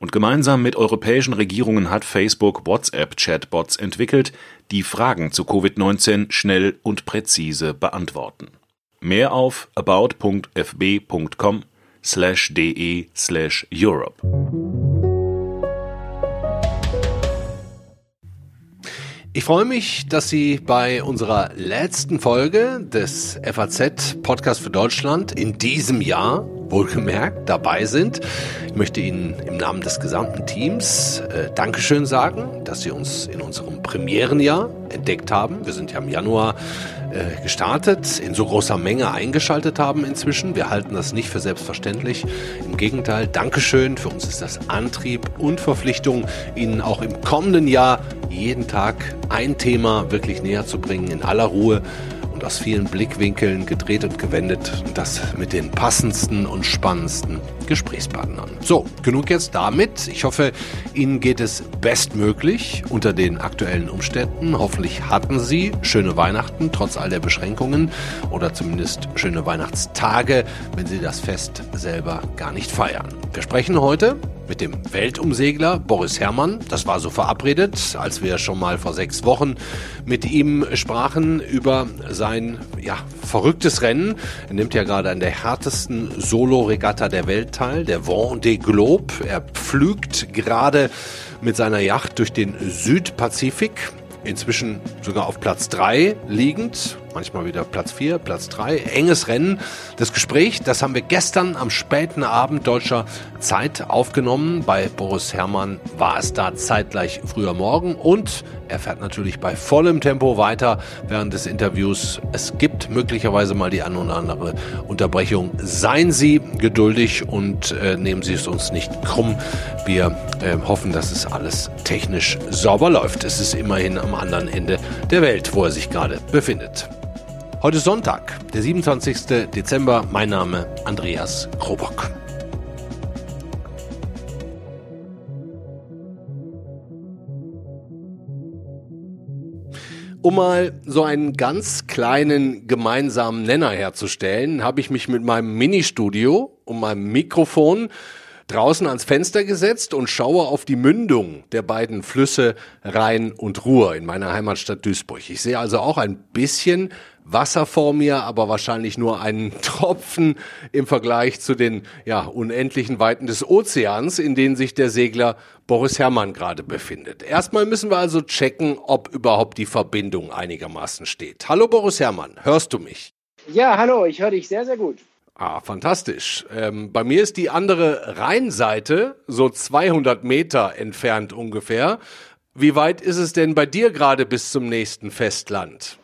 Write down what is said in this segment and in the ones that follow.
Und gemeinsam mit europäischen Regierungen hat Facebook WhatsApp-Chatbots entwickelt, die Fragen zu Covid-19 schnell und präzise beantworten. Mehr auf about.fb.com slash de slash Europe. Ich freue mich, dass Sie bei unserer letzten Folge des FAZ Podcast für Deutschland in diesem Jahr wohlgemerkt dabei sind. Ich möchte Ihnen im Namen des gesamten Teams äh, Dankeschön sagen, dass Sie uns in unserem Premierenjahr entdeckt haben. Wir sind ja im Januar äh, gestartet, in so großer Menge eingeschaltet haben inzwischen. Wir halten das nicht für selbstverständlich. Im Gegenteil, Dankeschön. Für uns ist das Antrieb und Verpflichtung, Ihnen auch im kommenden Jahr jeden Tag ein Thema wirklich näher zu bringen, in aller Ruhe und aus vielen Blickwinkeln gedreht und gewendet das mit den passendsten und spannendsten Gesprächspartnern. So, genug jetzt damit. Ich hoffe, Ihnen geht es bestmöglich unter den aktuellen Umständen. Hoffentlich hatten Sie schöne Weihnachten trotz all der Beschränkungen oder zumindest schöne Weihnachtstage, wenn Sie das Fest selber gar nicht feiern. Wir sprechen heute mit dem Weltumsegler Boris Herrmann. Das war so verabredet, als wir schon mal vor sechs Wochen mit ihm sprachen über sein ja, verrücktes Rennen. Er nimmt ja gerade an der härtesten Solo-Regatta der Welt teil, der Vendée Globe. Er pflügt gerade mit seiner Yacht durch den Südpazifik inzwischen sogar auf Platz 3 liegend, manchmal wieder Platz 4, Platz 3, enges Rennen. Das Gespräch, das haben wir gestern am späten Abend deutscher Zeit aufgenommen. Bei Boris Herrmann war es da zeitgleich früher Morgen und er fährt natürlich bei vollem Tempo weiter während des Interviews. Es gibt möglicherweise mal die eine oder andere Unterbrechung. Seien Sie geduldig und äh, nehmen Sie es uns nicht krumm. Wir äh, hoffen, dass es alles technisch sauber läuft. Es ist immerhin am anderen Ende der Welt, wo er sich gerade befindet. Heute ist Sonntag, der 27. Dezember. Mein Name Andreas Krobock. Um mal so einen ganz kleinen gemeinsamen Nenner herzustellen, habe ich mich mit meinem Ministudio und meinem Mikrofon draußen ans Fenster gesetzt und schaue auf die Mündung der beiden Flüsse Rhein und Ruhr in meiner Heimatstadt Duisburg. Ich sehe also auch ein bisschen Wasser vor mir, aber wahrscheinlich nur einen Tropfen im Vergleich zu den ja, unendlichen Weiten des Ozeans, in denen sich der Segler Boris Herrmann gerade befindet. Erstmal müssen wir also checken, ob überhaupt die Verbindung einigermaßen steht. Hallo Boris Herrmann, hörst du mich? Ja, hallo, ich höre dich sehr, sehr gut. Ah, fantastisch. Ähm, bei mir ist die andere Rheinseite so 200 Meter entfernt ungefähr. Wie weit ist es denn bei dir gerade bis zum nächsten Festland?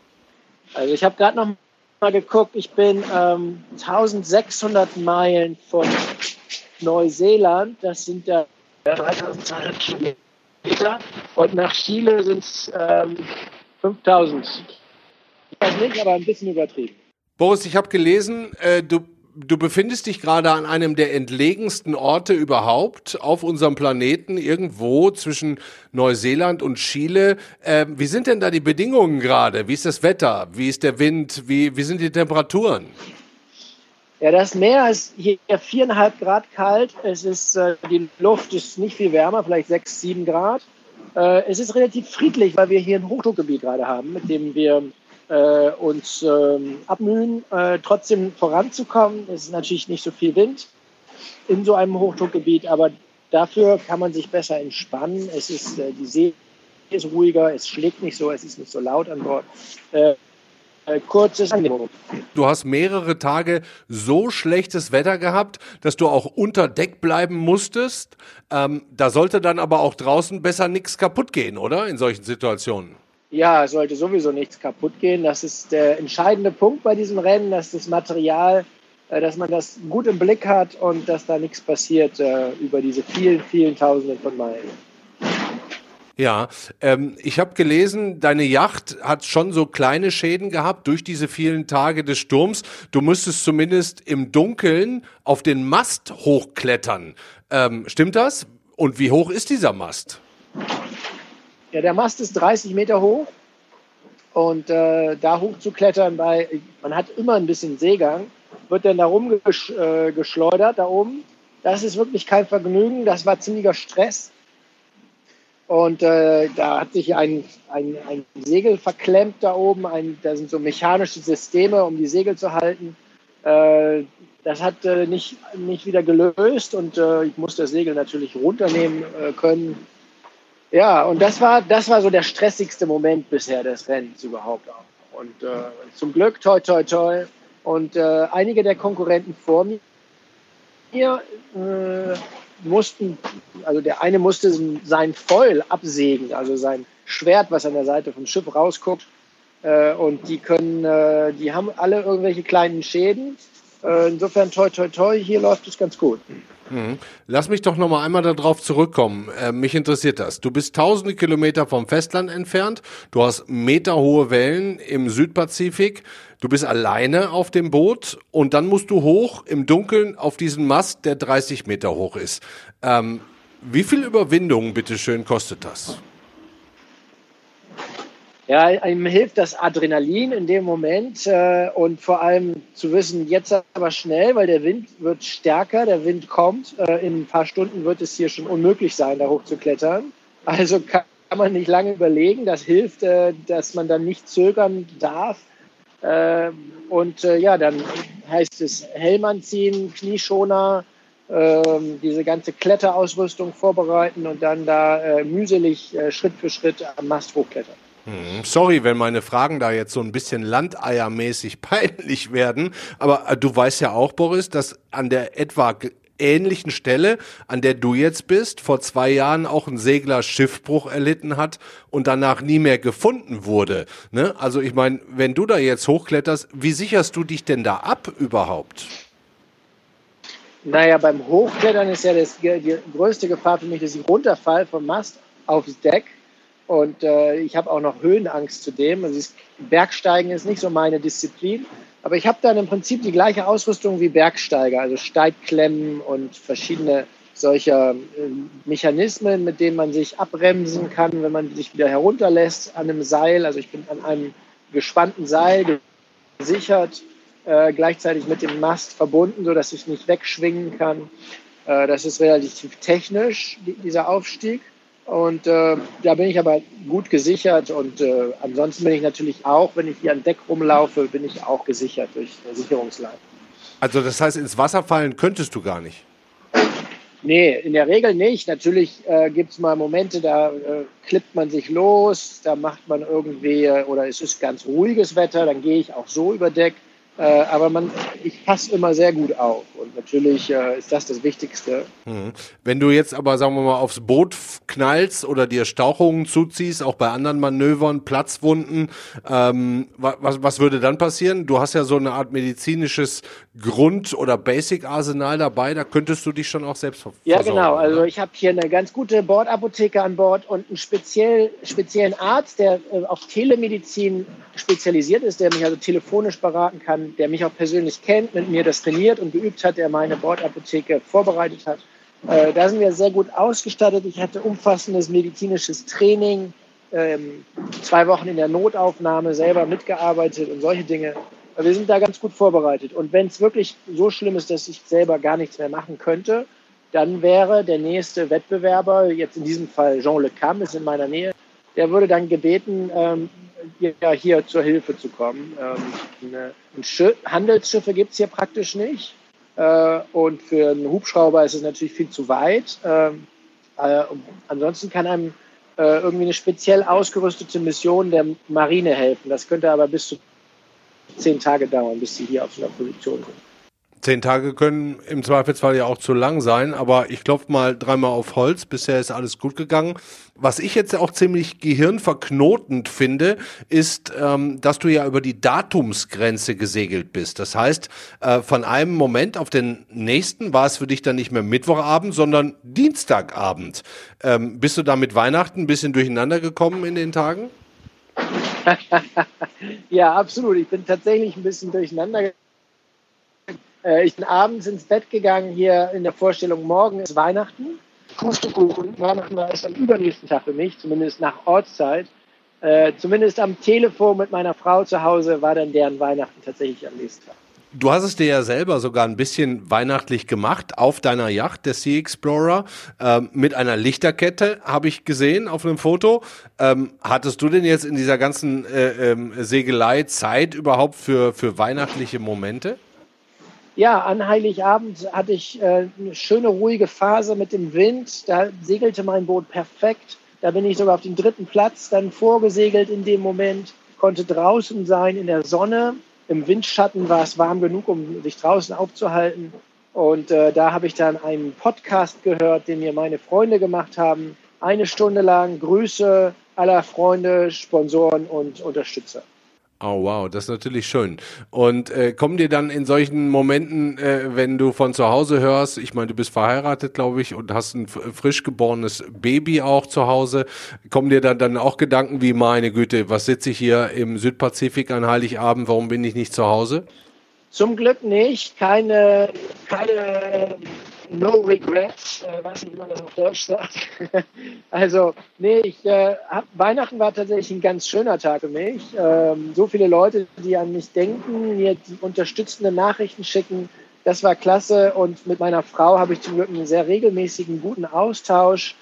Also ich habe gerade noch mal geguckt, ich bin ähm, 1600 Meilen von Neuseeland, das sind ja 3200 Kilometer und nach Chile sind es ähm, 5000. Ich weiß nicht, aber ein bisschen übertrieben. Boris, ich habe gelesen, äh, du du befindest dich gerade an einem der entlegensten Orte überhaupt auf unserem Planeten, irgendwo zwischen Neuseeland und Chile. Äh, wie sind denn da die Bedingungen gerade? Wie ist das Wetter? Wie ist der Wind? Wie, wie sind die Temperaturen? Ja, das Meer ist hier viereinhalb Grad kalt. Es ist, äh, die Luft ist nicht viel wärmer, vielleicht sechs, sieben Grad. Äh, es ist relativ friedlich, weil wir hier ein Hochdruckgebiet gerade haben, mit dem wir äh, uns ähm, abmühen, äh, trotzdem voranzukommen. Es ist natürlich nicht so viel Wind in so einem Hochdruckgebiet, aber dafür kann man sich besser entspannen. Es ist, äh, die See ist ruhiger, es schlägt nicht so, es ist nicht so laut an Bord. Äh, äh, kurzes Angebot. Du hast mehrere Tage so schlechtes Wetter gehabt, dass du auch unter Deck bleiben musstest. Ähm, da sollte dann aber auch draußen besser nichts kaputt gehen, oder? In solchen Situationen. Ja, sollte sowieso nichts kaputt gehen. Das ist der entscheidende Punkt bei diesem Rennen, dass das Material, äh, dass man das gut im Blick hat und dass da nichts passiert äh, über diese vielen, vielen Tausenden von Meilen. Ja, ähm, ich habe gelesen, deine Yacht hat schon so kleine Schäden gehabt durch diese vielen Tage des Sturms. Du müsstest zumindest im Dunkeln auf den Mast hochklettern. Ähm, stimmt das? Und wie hoch ist dieser Mast? Ja, der Mast ist 30 Meter hoch. Und äh, da hochzuklettern, bei, man hat immer ein bisschen Seegang, wird dann da rumgeschleudert, äh, da oben. Das ist wirklich kein Vergnügen, das war ziemlicher Stress. Und äh, da hat sich ein, ein, ein Segel verklemmt da oben. Ein, da sind so mechanische Systeme, um die Segel zu halten. Äh, das hat äh, nicht, nicht wieder gelöst und äh, ich musste das Segel natürlich runternehmen äh, können. Ja, und das war, das war so der stressigste Moment bisher des Rennens überhaupt auch. Und äh, zum Glück, toi, toi, toi. Und äh, einige der Konkurrenten vor mir äh, mussten, also der eine musste sein Foil absägen, also sein Schwert, was an der Seite vom Schiff rausguckt. Äh, und die können, äh, die haben alle irgendwelche kleinen Schäden. Äh, insofern toi, toi, toi, hier läuft es ganz gut. Mhm. Lass mich doch noch mal einmal darauf zurückkommen. Äh, mich interessiert das. Du bist tausende Kilometer vom Festland entfernt. Du hast meterhohe Wellen im Südpazifik. Du bist alleine auf dem Boot und dann musst du hoch im Dunkeln auf diesen Mast, der 30 Meter hoch ist. Ähm, wie viel Überwindung, bitteschön, kostet das? Ja, ihm hilft das Adrenalin in dem Moment äh, und vor allem zu wissen, jetzt aber schnell, weil der Wind wird stärker, der Wind kommt. Äh, in ein paar Stunden wird es hier schon unmöglich sein, da hochzuklettern. Also kann, kann man nicht lange überlegen. Das hilft, äh, dass man dann nicht zögern darf. Äh, und äh, ja, dann heißt es Helm anziehen, Knieschoner, ähm, diese ganze Kletterausrüstung vorbereiten und dann da äh, mühselig Schritt für Schritt am Mast hochklettern. Hm, sorry, wenn meine Fragen da jetzt so ein bisschen landeiermäßig peinlich werden, aber äh, du weißt ja auch, Boris, dass an der etwa ähnlichen Stelle, an der du jetzt bist, vor zwei Jahren auch ein Segler Schiffbruch erlitten hat und danach nie mehr gefunden wurde. Ne? Also ich meine, wenn du da jetzt hochkletterst, wie sicherst du dich denn da ab überhaupt? Naja, beim Hochklettern ist ja das, die größte Gefahr für mich, dass ich runterfall vom Mast aufs Deck und äh, ich habe auch noch Höhenangst zudem. Also ist, Bergsteigen ist nicht so meine Disziplin. Aber ich habe dann im Prinzip die gleiche Ausrüstung wie Bergsteiger, also Steigklemmen und verschiedene solcher äh, Mechanismen, mit denen man sich abbremsen kann, wenn man sich wieder herunterlässt an einem Seil. Also ich bin an einem gespannten Seil gesichert, äh, gleichzeitig mit dem Mast verbunden, sodass ich nicht wegschwingen kann. Äh, das ist relativ technisch, die, dieser Aufstieg. Und äh, da bin ich aber gut gesichert. Und äh, ansonsten bin ich natürlich auch, wenn ich hier an Deck rumlaufe, bin ich auch gesichert durch Sicherungsleine. Also das heißt, ins Wasser fallen könntest du gar nicht? Nee, in der Regel nicht. Natürlich äh, gibt es mal Momente, da äh, klippt man sich los, da macht man irgendwie, äh, oder es ist ganz ruhiges Wetter, dann gehe ich auch so über Deck. Äh, aber man, ich passe immer sehr gut auf. Und natürlich äh, ist das das Wichtigste. Mhm. Wenn du jetzt aber, sagen wir mal, aufs Boot knallst oder dir Stauchungen zuziehst, auch bei anderen Manövern, Platzwunden, ähm, was, was würde dann passieren? Du hast ja so eine Art medizinisches Grund- oder Basic-Arsenal dabei, da könntest du dich schon auch selbst versorgen. Ja, genau. Also ich habe hier eine ganz gute Bordapotheke an Bord und einen speziell, speziellen Arzt, der äh, auf Telemedizin spezialisiert ist, der mich also telefonisch beraten kann der mich auch persönlich kennt, mit mir das trainiert und geübt hat, der meine Bordapotheke vorbereitet hat. Äh, da sind wir sehr gut ausgestattet. Ich hatte umfassendes medizinisches Training, ähm, zwei Wochen in der Notaufnahme selber mitgearbeitet und solche Dinge. Wir sind da ganz gut vorbereitet. Und wenn es wirklich so schlimm ist, dass ich selber gar nichts mehr machen könnte, dann wäre der nächste Wettbewerber, jetzt in diesem Fall Jean Le Cam, ist in meiner Nähe, der würde dann gebeten, ähm, ja, hier zur Hilfe zu kommen. Ähm, eine, Handelsschiffe gibt es hier praktisch nicht. Äh, und für einen Hubschrauber ist es natürlich viel zu weit. Ähm, äh, ansonsten kann einem äh, irgendwie eine speziell ausgerüstete Mission der Marine helfen. Das könnte aber bis zu zehn Tage dauern, bis sie hier auf so einer Position sind. Zehn Tage können im Zweifelsfall ja auch zu lang sein, aber ich klopfe mal dreimal auf Holz. Bisher ist alles gut gegangen. Was ich jetzt auch ziemlich gehirnverknotend finde, ist, ähm, dass du ja über die Datumsgrenze gesegelt bist. Das heißt, äh, von einem Moment auf den nächsten war es für dich dann nicht mehr Mittwochabend, sondern Dienstagabend. Ähm, bist du da mit Weihnachten ein bisschen durcheinander gekommen in den Tagen? ja, absolut. Ich bin tatsächlich ein bisschen durcheinander gekommen ich bin abends ins Bett gegangen hier in der Vorstellung, morgen ist Weihnachten. Pustekuchen. Weihnachten war es am übernächsten Tag für mich, zumindest nach Ortszeit. Äh, zumindest am Telefon mit meiner Frau zu Hause war dann deren Weihnachten tatsächlich am nächsten Tag. Du hast es dir ja selber sogar ein bisschen weihnachtlich gemacht auf deiner Yacht, der Sea Explorer, ähm, mit einer Lichterkette, habe ich gesehen auf einem Foto. Ähm, hattest du denn jetzt in dieser ganzen äh, ähm, Segelei Zeit überhaupt für, für weihnachtliche Momente? Ja, an Heiligabend hatte ich äh, eine schöne, ruhige Phase mit dem Wind. Da segelte mein Boot perfekt. Da bin ich sogar auf den dritten Platz dann vorgesegelt in dem Moment, konnte draußen sein in der Sonne. Im Windschatten war es warm genug, um sich draußen aufzuhalten. Und äh, da habe ich dann einen Podcast gehört, den mir meine Freunde gemacht haben. Eine Stunde lang Grüße aller Freunde, Sponsoren und Unterstützer. Oh wow, das ist natürlich schön. Und äh, kommen dir dann in solchen Momenten, äh, wenn du von zu Hause hörst, ich meine, du bist verheiratet, glaube ich, und hast ein frisch geborenes Baby auch zu Hause, kommen dir dann, dann auch Gedanken wie, meine Güte, was sitze ich hier im Südpazifik an Heiligabend, warum bin ich nicht zu Hause? Zum Glück nicht, keine, keine No Regrets, äh, weiß nicht, wie man das auf Deutsch sagt. also, nee, ich, äh, Weihnachten war tatsächlich ein ganz schöner Tag für mich. Ähm, so viele Leute, die an mich denken, mir die unterstützende Nachrichten schicken, das war klasse. Und mit meiner Frau habe ich zum Glück einen sehr regelmäßigen, guten Austausch.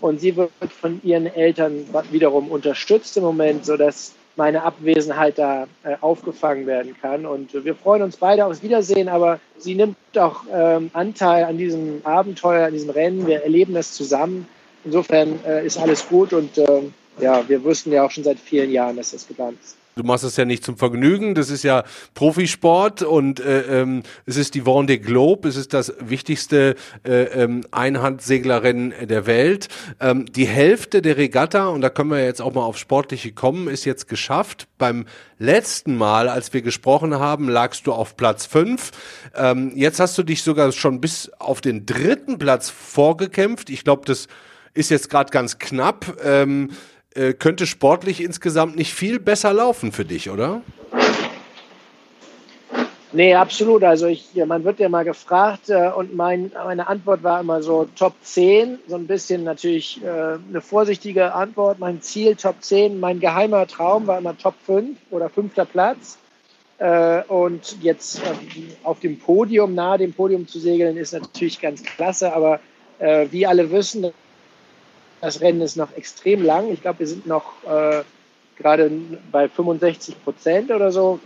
Und sie wird von ihren Eltern wiederum unterstützt im Moment, sodass meine Abwesenheit da äh, aufgefangen werden kann. Und wir freuen uns beide aufs Wiedersehen, aber sie nimmt auch ähm, Anteil an diesem Abenteuer, an diesem Rennen. Wir erleben das zusammen. Insofern äh, ist alles gut und äh, ja, wir wussten ja auch schon seit vielen Jahren, dass das geplant ist. Du machst es ja nicht zum Vergnügen, das ist ja Profisport und äh, ähm, es ist die Vendée Globe, es ist das wichtigste äh, ähm, Einhandseglerrennen der Welt. Ähm, die Hälfte der Regatta, und da können wir jetzt auch mal auf Sportliche kommen, ist jetzt geschafft. Beim letzten Mal, als wir gesprochen haben, lagst du auf Platz fünf. Ähm, jetzt hast du dich sogar schon bis auf den dritten Platz vorgekämpft. Ich glaube, das ist jetzt gerade ganz knapp. Ähm, äh, könnte sportlich insgesamt nicht viel besser laufen für dich, oder? Nee, absolut. Also ich, man wird ja mal gefragt äh, und mein, meine Antwort war immer so Top 10, so ein bisschen natürlich äh, eine vorsichtige Antwort. Mein Ziel Top 10, mein geheimer Traum war immer Top 5 oder fünfter Platz. Äh, und jetzt äh, auf dem Podium, nahe dem Podium zu segeln, ist natürlich ganz klasse. Aber äh, wie alle wissen, das Rennen ist noch extrem lang. Ich glaube, wir sind noch äh, gerade bei 65 Prozent oder so.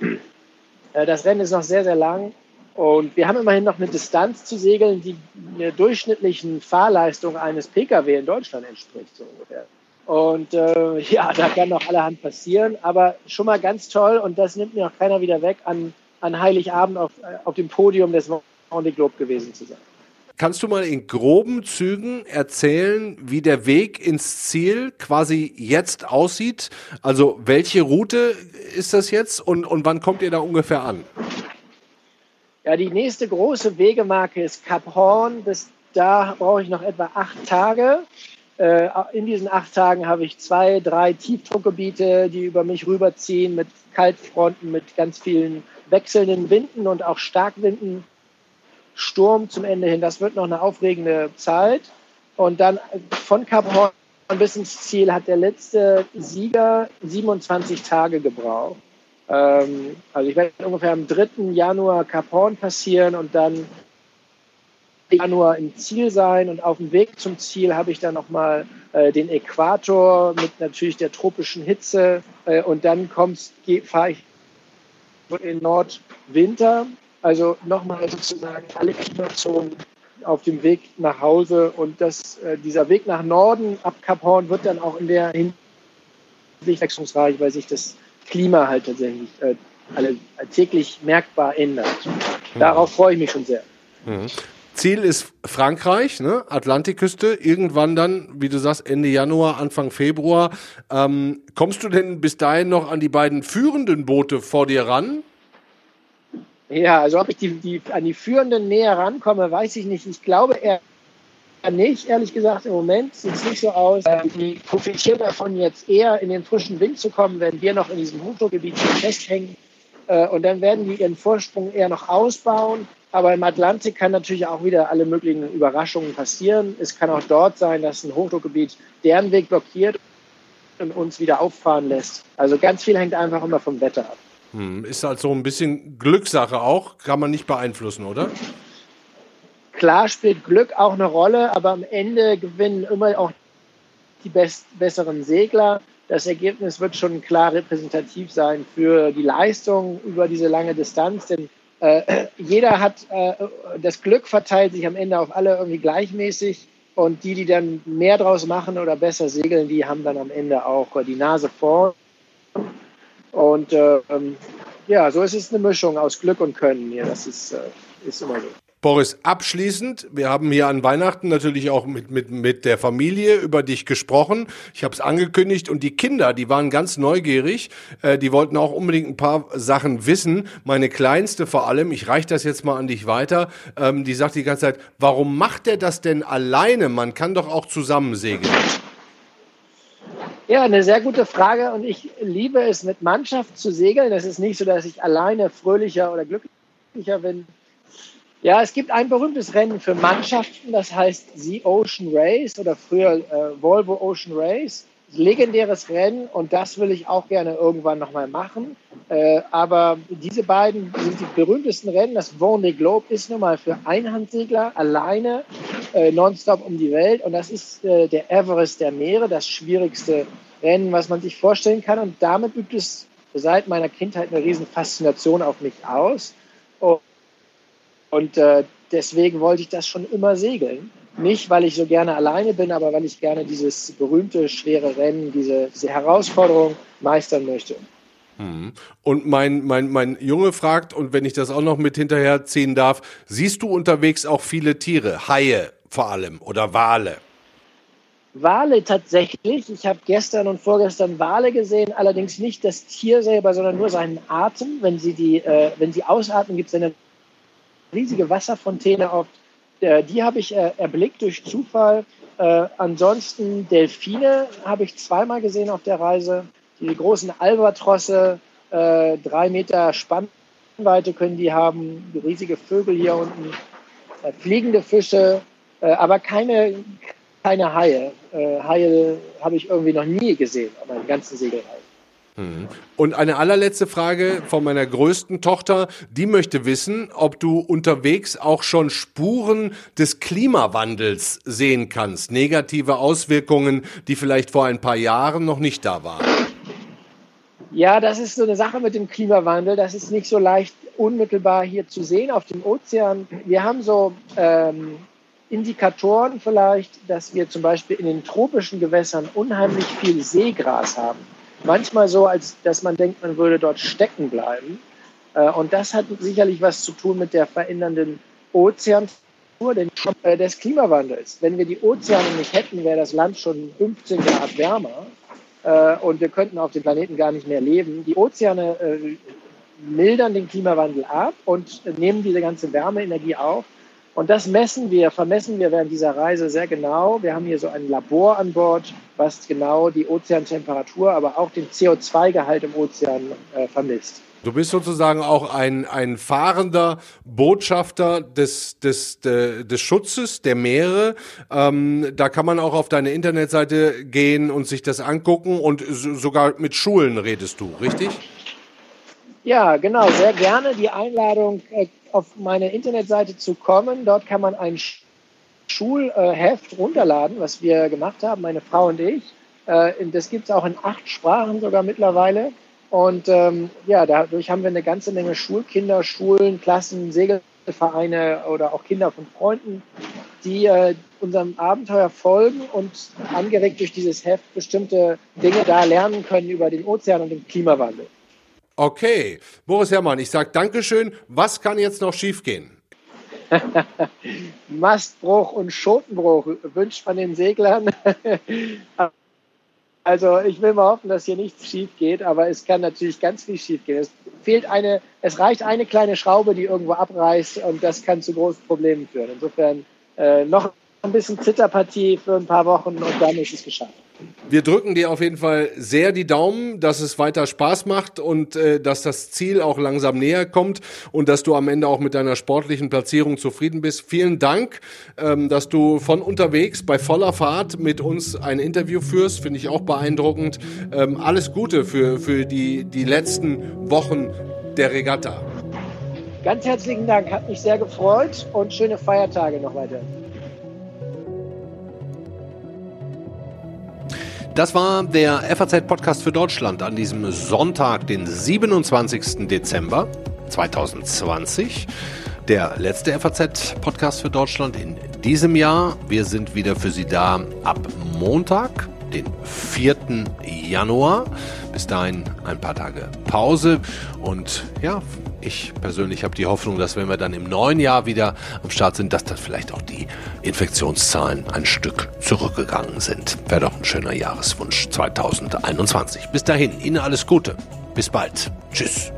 Äh, das Rennen ist noch sehr, sehr lang. Und wir haben immerhin noch eine Distanz zu segeln, die der durchschnittlichen Fahrleistung eines Pkw in Deutschland entspricht, so ungefähr. Und äh, ja, da kann noch allerhand passieren, aber schon mal ganz toll und das nimmt mir auch keiner wieder weg, an, an Heiligabend auf, äh, auf dem Podium des Vendée Globe gewesen zu sein. Kannst du mal in groben Zügen erzählen, wie der Weg ins Ziel quasi jetzt aussieht? Also welche Route ist das jetzt und, und wann kommt ihr da ungefähr an? Ja, die nächste große Wegemarke ist Kap Horn. Bis da brauche ich noch etwa acht Tage. Äh, in diesen acht Tagen habe ich zwei, drei Tiefdruckgebiete, die über mich rüberziehen mit Kaltfronten, mit ganz vielen wechselnden Winden und auch Starkwinden Sturm zum Ende hin. Das wird noch eine aufregende Zeit. Und dann von Kap Horn bis ins Ziel hat der letzte Sieger 27 Tage gebraucht. Ähm, also ich werde ungefähr am 3. Januar Kap Horn passieren und dann Januar im Ziel sein und auf dem Weg zum Ziel habe ich dann nochmal äh, den Äquator mit natürlich der tropischen Hitze äh, und dann fahre ich in Nordwinter also nochmal sozusagen alle Klimazonen auf dem Weg nach Hause und das, äh, dieser Weg nach Norden ab Kap Horn wird dann auch in der Hinsicht wechselungsreich, weil sich das Klima halt tatsächlich äh, alle täglich merkbar ändert. Darauf freue ich mich schon sehr. Mhm. Ziel ist Frankreich, ne? Atlantikküste, irgendwann dann, wie du sagst, Ende Januar, Anfang Februar. Ähm, kommst du denn bis dahin noch an die beiden führenden Boote vor dir ran? Ja, also ob ich die, die, an die führenden näher rankomme, weiß ich nicht. Ich glaube eher nicht, ehrlich gesagt, im Moment sieht es nicht so aus. Ähm, die profitieren davon, jetzt eher in den frischen Wind zu kommen, wenn wir noch in diesem Hochdruckgebiet festhängen. Äh, und dann werden die ihren Vorsprung eher noch ausbauen. Aber im Atlantik kann natürlich auch wieder alle möglichen Überraschungen passieren. Es kann auch dort sein, dass ein Hochdruckgebiet deren Weg blockiert und uns wieder auffahren lässt. Also ganz viel hängt einfach immer vom Wetter ab. Hm, ist halt so ein bisschen Glückssache auch, kann man nicht beeinflussen, oder? Klar spielt Glück auch eine Rolle, aber am Ende gewinnen immer auch die best besseren Segler. Das Ergebnis wird schon klar repräsentativ sein für die Leistung über diese lange Distanz, denn äh, jeder hat äh, das Glück verteilt sich am Ende auf alle irgendwie gleichmäßig und die, die dann mehr draus machen oder besser segeln, die haben dann am Ende auch die Nase vorn. Und äh, ähm, ja, so ist es eine Mischung aus Glück und Können hier. Das ist, äh, ist immer so. Boris, abschließend, wir haben hier an Weihnachten natürlich auch mit, mit, mit der Familie über dich gesprochen. Ich habe es angekündigt und die Kinder, die waren ganz neugierig. Äh, die wollten auch unbedingt ein paar Sachen wissen. Meine Kleinste vor allem, ich reiche das jetzt mal an dich weiter, ähm, die sagt die ganze Zeit, warum macht er das denn alleine? Man kann doch auch zusammen segeln. Ja, eine sehr gute Frage und ich liebe es, mit Mannschaft zu segeln. Es ist nicht so, dass ich alleine fröhlicher oder glücklicher bin ja, es gibt ein berühmtes Rennen für Mannschaften, das heißt The Ocean Race oder früher äh, Volvo Ocean Race. Legendäres Rennen und das will ich auch gerne irgendwann nochmal machen. Äh, aber diese beiden sind die berühmtesten Rennen. Das Vendée Globe ist nun mal für Einhandsegler alleine äh, nonstop um die Welt und das ist äh, der Everest der Meere, das schwierigste Rennen, was man sich vorstellen kann. Und damit übt es seit meiner Kindheit eine riesen Faszination auf mich aus. Und und äh, deswegen wollte ich das schon immer segeln. Nicht, weil ich so gerne alleine bin, aber weil ich gerne dieses berühmte, schwere Rennen, diese, diese Herausforderung meistern möchte. Mhm. Und mein, mein, mein Junge fragt, und wenn ich das auch noch mit hinterherziehen darf, siehst du unterwegs auch viele Tiere, Haie vor allem oder Wale? Wale tatsächlich. Ich habe gestern und vorgestern Wale gesehen, allerdings nicht das Tier selber, sondern nur seinen Atem. Wenn sie, die, äh, wenn sie ausatmen, gibt es eine riesige Wasserfontäne oft. Äh, die habe ich äh, erblickt durch Zufall. Äh, ansonsten Delfine habe ich zweimal gesehen auf der Reise. Die großen Albatrosse, äh, drei Meter Spannweite können die haben. Riesige Vögel hier unten, fliegende Fische, äh, aber keine, keine Haie. Haie habe ich irgendwie noch nie gesehen auf meinen ganzen Segelreisen. Mhm. Und eine allerletzte Frage von meiner größten Tochter. Die möchte wissen, ob du unterwegs auch schon Spuren des Klimawandels sehen kannst. Negative Auswirkungen, die vielleicht vor ein paar Jahren noch nicht da waren. Ja, das ist so eine Sache mit dem Klimawandel. Das ist nicht so leicht unmittelbar hier zu sehen auf dem Ozean. Wir haben so ähm, Indikatoren vielleicht, dass wir zum Beispiel in den tropischen Gewässern unheimlich viel Seegras haben manchmal so, als dass man denkt, man würde dort stecken bleiben. Äh, und das hat sicherlich was zu tun mit der verändernden Ozeantemperatur äh, des Klimawandels. Wenn wir die Ozeane nicht hätten, wäre das Land schon 15 Grad wärmer äh, und wir könnten auf dem Planeten gar nicht mehr leben. Die Ozeane mildern den Klimawandel ab und nehmen diese ganze Wärmeenergie auf und das messen wir, vermessen wir während dieser Reise sehr genau. Wir haben hier so ein Labor an Bord, was genau die Ozeantemperatur, aber auch den CO2-Gehalt im Ozean äh, vermisst. Du bist sozusagen auch ein, ein fahrender Botschafter des, des, de, des Schutzes der Meere. Ähm, da kann man auch auf deine Internetseite gehen und sich das angucken und sogar mit Schulen redest du, richtig? Ja, genau, sehr gerne. Die Einladung äh, auf meine Internetseite zu kommen. Dort kann man ein Schulheft runterladen, was wir gemacht haben, meine Frau und ich. Äh, das gibt es auch in acht Sprachen sogar mittlerweile. Und ähm, ja, dadurch haben wir eine ganze Menge Schulkinder, Schulen, Klassen, Segelvereine oder auch Kinder von Freunden, die äh, unserem Abenteuer folgen und angeregt durch dieses Heft bestimmte Dinge da lernen können über den Ozean und den Klimawandel. Okay, Boris Herrmann, ich sage Dankeschön. Was kann jetzt noch schiefgehen? Mastbruch und Schotenbruch wünscht man den Seglern. also ich will mal hoffen, dass hier nichts schief geht, aber es kann natürlich ganz viel schief gehen. Es fehlt eine, es reicht eine kleine Schraube, die irgendwo abreißt und das kann zu großen Problemen führen. Insofern äh, noch ein bisschen Zitterpartie für ein paar Wochen und dann ist es geschafft. Wir drücken dir auf jeden Fall sehr die Daumen, dass es weiter Spaß macht und äh, dass das Ziel auch langsam näher kommt und dass du am Ende auch mit deiner sportlichen Platzierung zufrieden bist. Vielen Dank, ähm, dass du von unterwegs bei voller Fahrt mit uns ein Interview führst. Finde ich auch beeindruckend. Ähm, alles Gute für, für die, die letzten Wochen der Regatta. Ganz herzlichen Dank, hat mich sehr gefreut und schöne Feiertage noch weiter. Das war der FAZ-Podcast für Deutschland an diesem Sonntag, den 27. Dezember 2020. Der letzte FAZ-Podcast für Deutschland in diesem Jahr. Wir sind wieder für Sie da ab Montag, den 4. Januar. Bis dahin ein paar Tage Pause und ja, ich persönlich habe die Hoffnung, dass wenn wir dann im neuen Jahr wieder am Start sind, dass dann vielleicht auch die Infektionszahlen ein Stück zurückgegangen sind. Wäre doch ein schöner Jahreswunsch 2021. Bis dahin, Ihnen alles Gute. Bis bald. Tschüss.